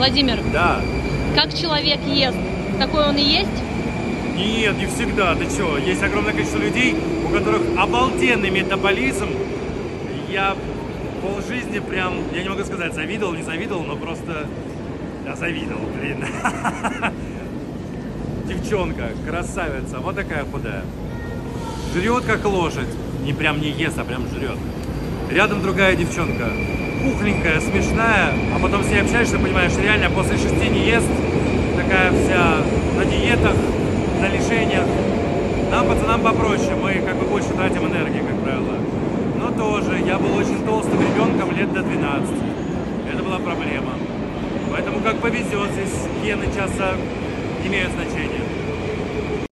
Владимир, Да. как человек ест, такой он и есть? Нет, не всегда. Ты что? Есть огромное количество людей, у которых обалденный метаболизм. Я полжизни прям, я не могу сказать, завидовал, не завидовал, но просто я завидовал, блин. Девчонка, красавица, вот такая худая. Жрет как лошадь. Не прям не ест, а прям жрет. Рядом другая девчонка. Пухленькая, смешная, а потом с ней общаешься, понимаешь, реально после шести не ест. Такая вся на диетах, на лишениях. Нам, пацанам, попроще. Мы как бы больше тратим энергии, как правило. Но тоже, я был очень толстым ребенком лет до 12. Это была проблема. Поэтому как повезет, здесь гены часто имеют значение.